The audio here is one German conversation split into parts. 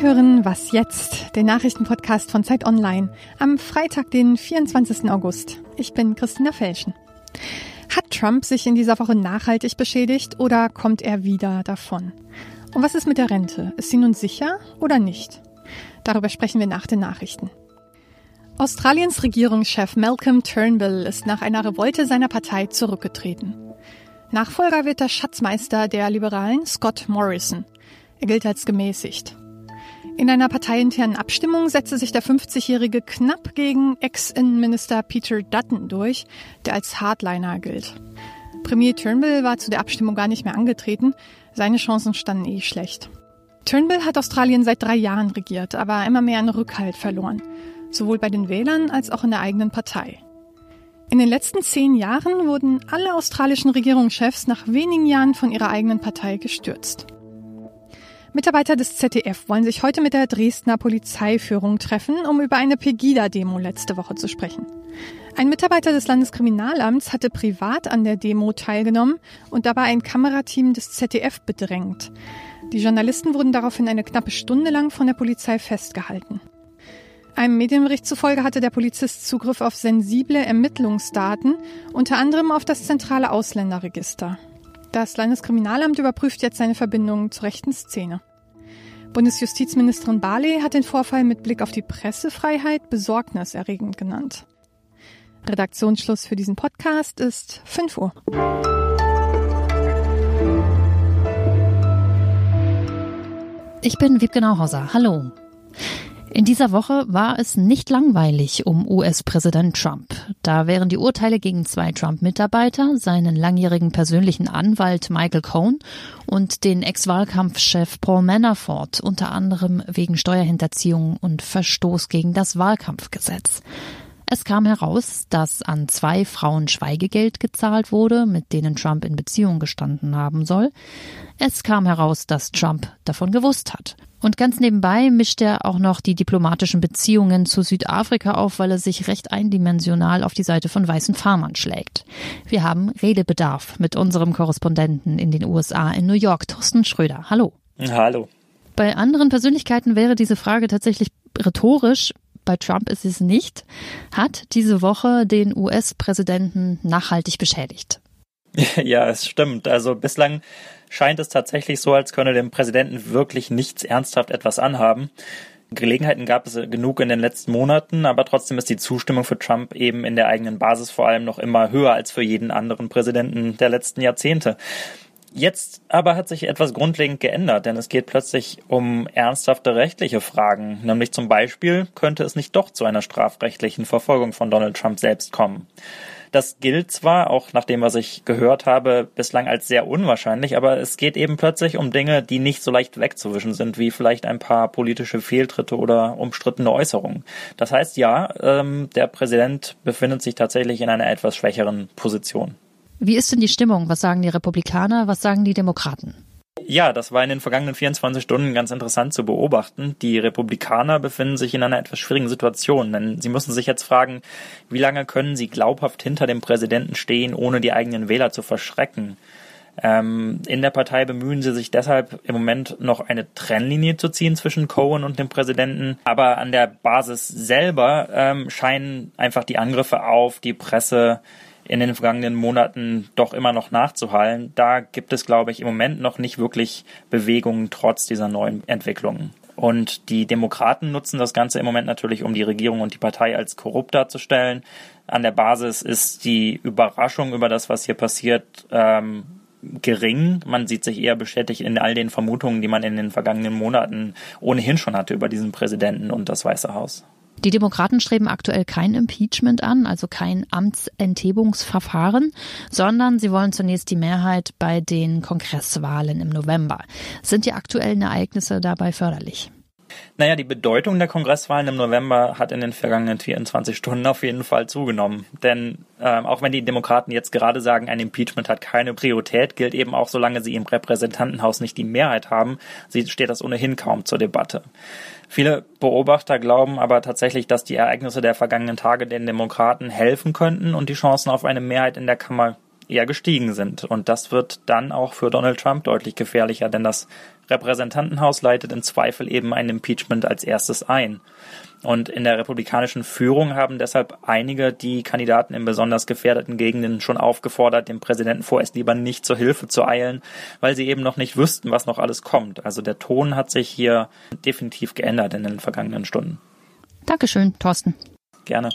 Hören Was jetzt, den Nachrichtenpodcast von Zeit Online am Freitag, den 24. August. Ich bin Christina Felschen. Hat Trump sich in dieser Woche nachhaltig beschädigt oder kommt er wieder davon? Und was ist mit der Rente? Ist sie nun sicher oder nicht? Darüber sprechen wir nach den Nachrichten. Australiens Regierungschef Malcolm Turnbull ist nach einer Revolte seiner Partei zurückgetreten. Nachfolger wird der Schatzmeister der Liberalen Scott Morrison. Er gilt als gemäßigt. In einer parteiinternen Abstimmung setzte sich der 50-Jährige knapp gegen Ex-Innenminister Peter Dutton durch, der als Hardliner gilt. Premier Turnbull war zu der Abstimmung gar nicht mehr angetreten. Seine Chancen standen eh schlecht. Turnbull hat Australien seit drei Jahren regiert, aber immer mehr an Rückhalt verloren. Sowohl bei den Wählern als auch in der eigenen Partei. In den letzten zehn Jahren wurden alle australischen Regierungschefs nach wenigen Jahren von ihrer eigenen Partei gestürzt. Mitarbeiter des ZDF wollen sich heute mit der Dresdner Polizeiführung treffen, um über eine Pegida-Demo letzte Woche zu sprechen. Ein Mitarbeiter des Landeskriminalamts hatte privat an der Demo teilgenommen und dabei ein Kamerateam des ZDF bedrängt. Die Journalisten wurden daraufhin eine knappe Stunde lang von der Polizei festgehalten. Einem Medienbericht zufolge hatte der Polizist Zugriff auf sensible Ermittlungsdaten, unter anderem auf das zentrale Ausländerregister. Das Landeskriminalamt überprüft jetzt seine Verbindungen zur rechten Szene. Bundesjustizministerin Barley hat den Vorfall mit Blick auf die Pressefreiheit besorgniserregend genannt. Redaktionsschluss für diesen Podcast ist 5 Uhr. Ich bin Wiebke Nauhauser. Hallo. In dieser Woche war es nicht langweilig um US-Präsident Trump. Da wären die Urteile gegen zwei Trump-Mitarbeiter, seinen langjährigen persönlichen Anwalt Michael Cohn und den Ex-Wahlkampfchef Paul Manafort unter anderem wegen Steuerhinterziehung und Verstoß gegen das Wahlkampfgesetz. Es kam heraus, dass an zwei Frauen Schweigegeld gezahlt wurde, mit denen Trump in Beziehung gestanden haben soll. Es kam heraus, dass Trump davon gewusst hat. Und ganz nebenbei mischt er auch noch die diplomatischen Beziehungen zu Südafrika auf, weil er sich recht eindimensional auf die Seite von weißen Farmern schlägt. Wir haben Redebedarf mit unserem Korrespondenten in den USA in New York, Thorsten Schröder. Hallo. Hallo. Bei anderen Persönlichkeiten wäre diese Frage tatsächlich rhetorisch bei Trump ist es nicht, hat diese Woche den US-Präsidenten nachhaltig beschädigt. Ja, es stimmt. Also bislang scheint es tatsächlich so, als könne dem Präsidenten wirklich nichts ernsthaft etwas anhaben. Gelegenheiten gab es genug in den letzten Monaten, aber trotzdem ist die Zustimmung für Trump eben in der eigenen Basis vor allem noch immer höher als für jeden anderen Präsidenten der letzten Jahrzehnte. Jetzt aber hat sich etwas grundlegend geändert, denn es geht plötzlich um ernsthafte rechtliche Fragen. Nämlich zum Beispiel könnte es nicht doch zu einer strafrechtlichen Verfolgung von Donald Trump selbst kommen. Das gilt zwar, auch nach dem, was ich gehört habe, bislang als sehr unwahrscheinlich, aber es geht eben plötzlich um Dinge, die nicht so leicht wegzuwischen sind, wie vielleicht ein paar politische Fehltritte oder umstrittene Äußerungen. Das heißt ja, ähm, der Präsident befindet sich tatsächlich in einer etwas schwächeren Position. Wie ist denn die Stimmung? Was sagen die Republikaner? Was sagen die Demokraten? Ja, das war in den vergangenen 24 Stunden ganz interessant zu beobachten. Die Republikaner befinden sich in einer etwas schwierigen Situation, denn sie müssen sich jetzt fragen, wie lange können sie glaubhaft hinter dem Präsidenten stehen, ohne die eigenen Wähler zu verschrecken. Ähm, in der Partei bemühen sie sich deshalb im Moment noch eine Trennlinie zu ziehen zwischen Cohen und dem Präsidenten. Aber an der Basis selber ähm, scheinen einfach die Angriffe auf die Presse in den vergangenen Monaten doch immer noch nachzuhallen. Da gibt es, glaube ich, im Moment noch nicht wirklich Bewegungen trotz dieser neuen Entwicklungen. Und die Demokraten nutzen das Ganze im Moment natürlich, um die Regierung und die Partei als korrupt darzustellen. An der Basis ist die Überraschung über das, was hier passiert, ähm, gering. Man sieht sich eher bestätigt in all den Vermutungen, die man in den vergangenen Monaten ohnehin schon hatte über diesen Präsidenten und das Weiße Haus. Die Demokraten streben aktuell kein Impeachment an, also kein Amtsenthebungsverfahren, sondern sie wollen zunächst die Mehrheit bei den Kongresswahlen im November. Sind die aktuellen Ereignisse dabei förderlich? Naja, die Bedeutung der Kongresswahlen im November hat in den vergangenen 24 Stunden auf jeden Fall zugenommen. Denn äh, auch wenn die Demokraten jetzt gerade sagen, ein Impeachment hat keine Priorität, gilt eben auch, solange sie im Repräsentantenhaus nicht die Mehrheit haben, steht das ohnehin kaum zur Debatte. Viele Beobachter glauben aber tatsächlich, dass die Ereignisse der vergangenen Tage den Demokraten helfen könnten und die Chancen auf eine Mehrheit in der Kammer eher gestiegen sind. Und das wird dann auch für Donald Trump deutlich gefährlicher, denn das Repräsentantenhaus leitet im Zweifel eben ein Impeachment als erstes ein. Und in der republikanischen Führung haben deshalb einige die Kandidaten in besonders gefährdeten Gegenden schon aufgefordert, dem Präsidenten vorerst lieber nicht zur Hilfe zu eilen, weil sie eben noch nicht wüssten, was noch alles kommt. Also der Ton hat sich hier definitiv geändert in den vergangenen Stunden. Dankeschön, Thorsten. Gerne.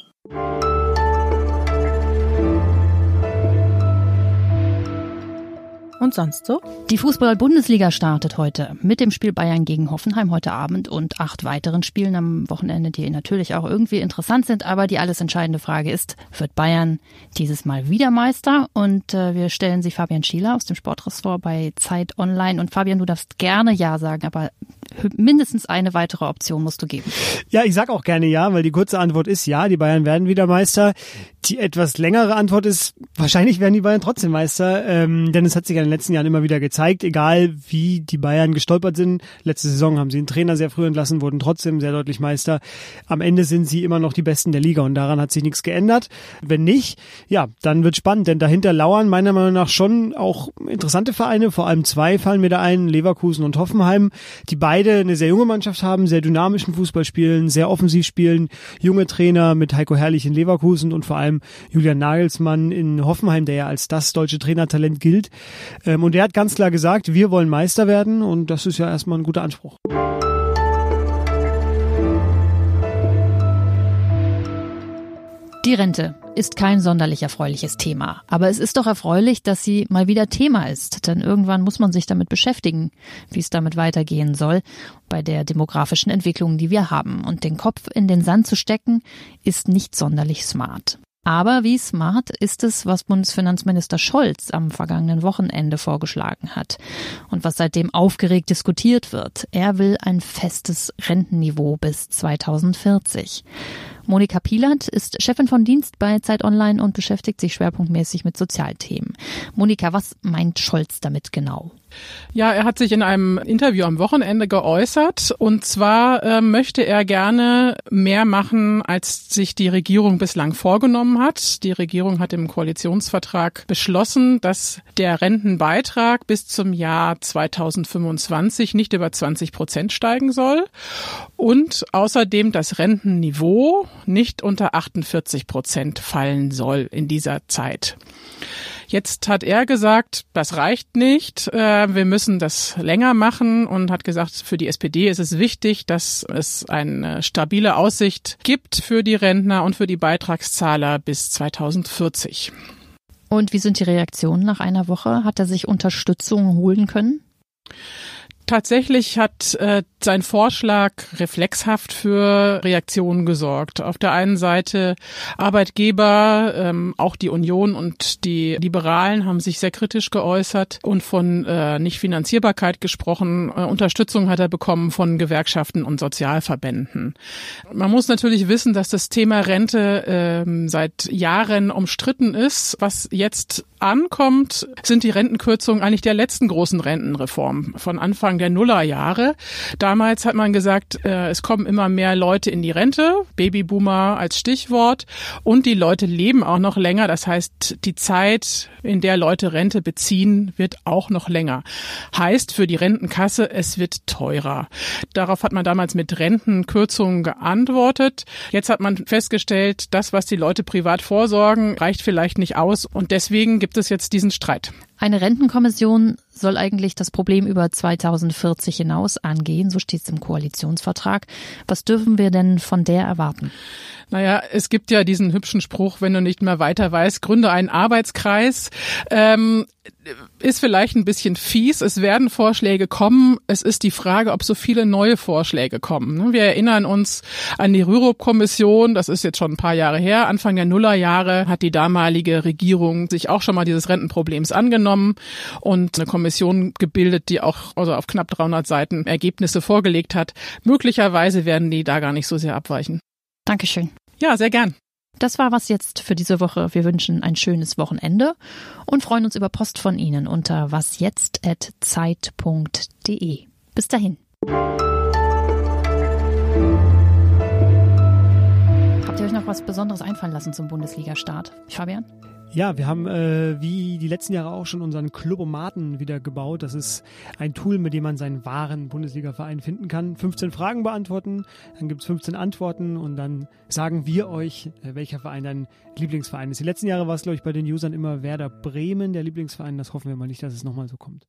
Und sonst so? Die Fußball-Bundesliga startet heute mit dem Spiel Bayern gegen Hoffenheim heute Abend und acht weiteren Spielen am Wochenende, die natürlich auch irgendwie interessant sind. Aber die alles entscheidende Frage ist, wird Bayern dieses Mal wieder Meister? Und äh, wir stellen sie Fabian Schieler aus dem Sportressort bei Zeit Online. Und Fabian, du darfst gerne Ja sagen, aber mindestens eine weitere Option musst du geben. Ja, ich sag auch gerne ja, weil die kurze Antwort ist ja, die Bayern werden wieder Meister. Die etwas längere Antwort ist, wahrscheinlich werden die Bayern trotzdem Meister, ähm, denn es hat sich in den letzten Jahren immer wieder gezeigt, egal wie die Bayern gestolpert sind. Letzte Saison haben sie einen Trainer sehr früh entlassen, wurden trotzdem sehr deutlich Meister. Am Ende sind sie immer noch die Besten der Liga und daran hat sich nichts geändert. Wenn nicht, ja, dann wird spannend, denn dahinter lauern meiner Meinung nach schon auch interessante Vereine, vor allem zwei fallen mir da ein, Leverkusen und Hoffenheim, die beide eine sehr junge Mannschaft haben, sehr dynamischen Fußball spielen, sehr offensiv spielen, junge Trainer mit Heiko Herrlich in Leverkusen und vor allem allem Julian Nagelsmann in Hoffenheim, der ja als das deutsche Trainertalent gilt. Ähm, und er hat ganz klar gesagt, wir wollen Meister werden und das ist ja erstmal ein guter Anspruch. Die Rente ist kein sonderlich erfreuliches Thema. Aber es ist doch erfreulich, dass sie mal wieder Thema ist. Denn irgendwann muss man sich damit beschäftigen, wie es damit weitergehen soll bei der demografischen Entwicklung, die wir haben. Und den Kopf in den Sand zu stecken, ist nicht sonderlich smart. Aber wie smart ist es, was Bundesfinanzminister Scholz am vergangenen Wochenende vorgeschlagen hat und was seitdem aufgeregt diskutiert wird? Er will ein festes Rentenniveau bis 2040. Monika Pielert ist Chefin von Dienst bei Zeit Online und beschäftigt sich schwerpunktmäßig mit Sozialthemen. Monika, was meint Scholz damit genau? Ja, er hat sich in einem Interview am Wochenende geäußert. Und zwar äh, möchte er gerne mehr machen, als sich die Regierung bislang vorgenommen hat. Die Regierung hat im Koalitionsvertrag beschlossen, dass der Rentenbeitrag bis zum Jahr 2025 nicht über 20 Prozent steigen soll. Und außerdem das Rentenniveau nicht unter 48 Prozent fallen soll in dieser Zeit. Jetzt hat er gesagt, das reicht nicht, äh, wir müssen das länger machen und hat gesagt, für die SPD ist es wichtig, dass es eine stabile Aussicht gibt für die Rentner und für die Beitragszahler bis 2040. Und wie sind die Reaktionen nach einer Woche? Hat er sich Unterstützung holen können? Tatsächlich hat äh, sein Vorschlag reflexhaft für Reaktionen gesorgt. Auf der einen Seite Arbeitgeber, ähm, auch die Union und die Liberalen haben sich sehr kritisch geäußert und von äh, Nichtfinanzierbarkeit gesprochen. Äh, Unterstützung hat er bekommen von Gewerkschaften und Sozialverbänden. Man muss natürlich wissen, dass das Thema Rente äh, seit Jahren umstritten ist. Was jetzt ankommt, sind die Rentenkürzungen eigentlich der letzten großen Rentenreform von Anfang der Nullerjahre. Damals hat man gesagt, äh, es kommen immer mehr Leute in die Rente, Babyboomer als Stichwort, und die Leute leben auch noch länger. Das heißt, die Zeit, in der Leute Rente beziehen, wird auch noch länger. Heißt für die Rentenkasse, es wird teurer. Darauf hat man damals mit Rentenkürzungen geantwortet. Jetzt hat man festgestellt, das, was die Leute privat vorsorgen, reicht vielleicht nicht aus und deswegen gibt es jetzt diesen Streit. Eine Rentenkommission soll eigentlich das Problem über 2040 hinaus angehen, so steht es im Koalitionsvertrag. Was dürfen wir denn von der erwarten? Naja, es gibt ja diesen hübschen Spruch, wenn du nicht mehr weiter weißt, gründe einen Arbeitskreis. Ähm, ist vielleicht ein bisschen fies. Es werden Vorschläge kommen. Es ist die Frage, ob so viele neue Vorschläge kommen. Wir erinnern uns an die Rürup-Kommission. Das ist jetzt schon ein paar Jahre her. Anfang der Nullerjahre hat die damalige Regierung sich auch schon mal dieses Rentenproblems angenommen und eine Kommission gebildet, die auch also auf knapp 300 Seiten Ergebnisse vorgelegt hat. Möglicherweise werden die da gar nicht so sehr abweichen. Dankeschön. Ja, sehr gern. Das war was jetzt für diese Woche. Wir wünschen ein schönes Wochenende und freuen uns über Post von Ihnen unter wasjetzt.zeit.de. Bis dahin. Habt ihr euch noch was Besonderes einfallen lassen zum Bundesliga-Start. Fabian? Ja, wir haben äh, wie die letzten Jahre auch schon unseren Clubomaten wieder gebaut. Das ist ein Tool, mit dem man seinen wahren Bundesliga-Verein finden kann. 15 Fragen beantworten, dann gibt's 15 Antworten und dann sagen wir euch, äh, welcher Verein dein Lieblingsverein ist. Die letzten Jahre war es, glaube ich, bei den Usern immer Werder Bremen, der Lieblingsverein. Das hoffen wir mal nicht, dass es nochmal so kommt.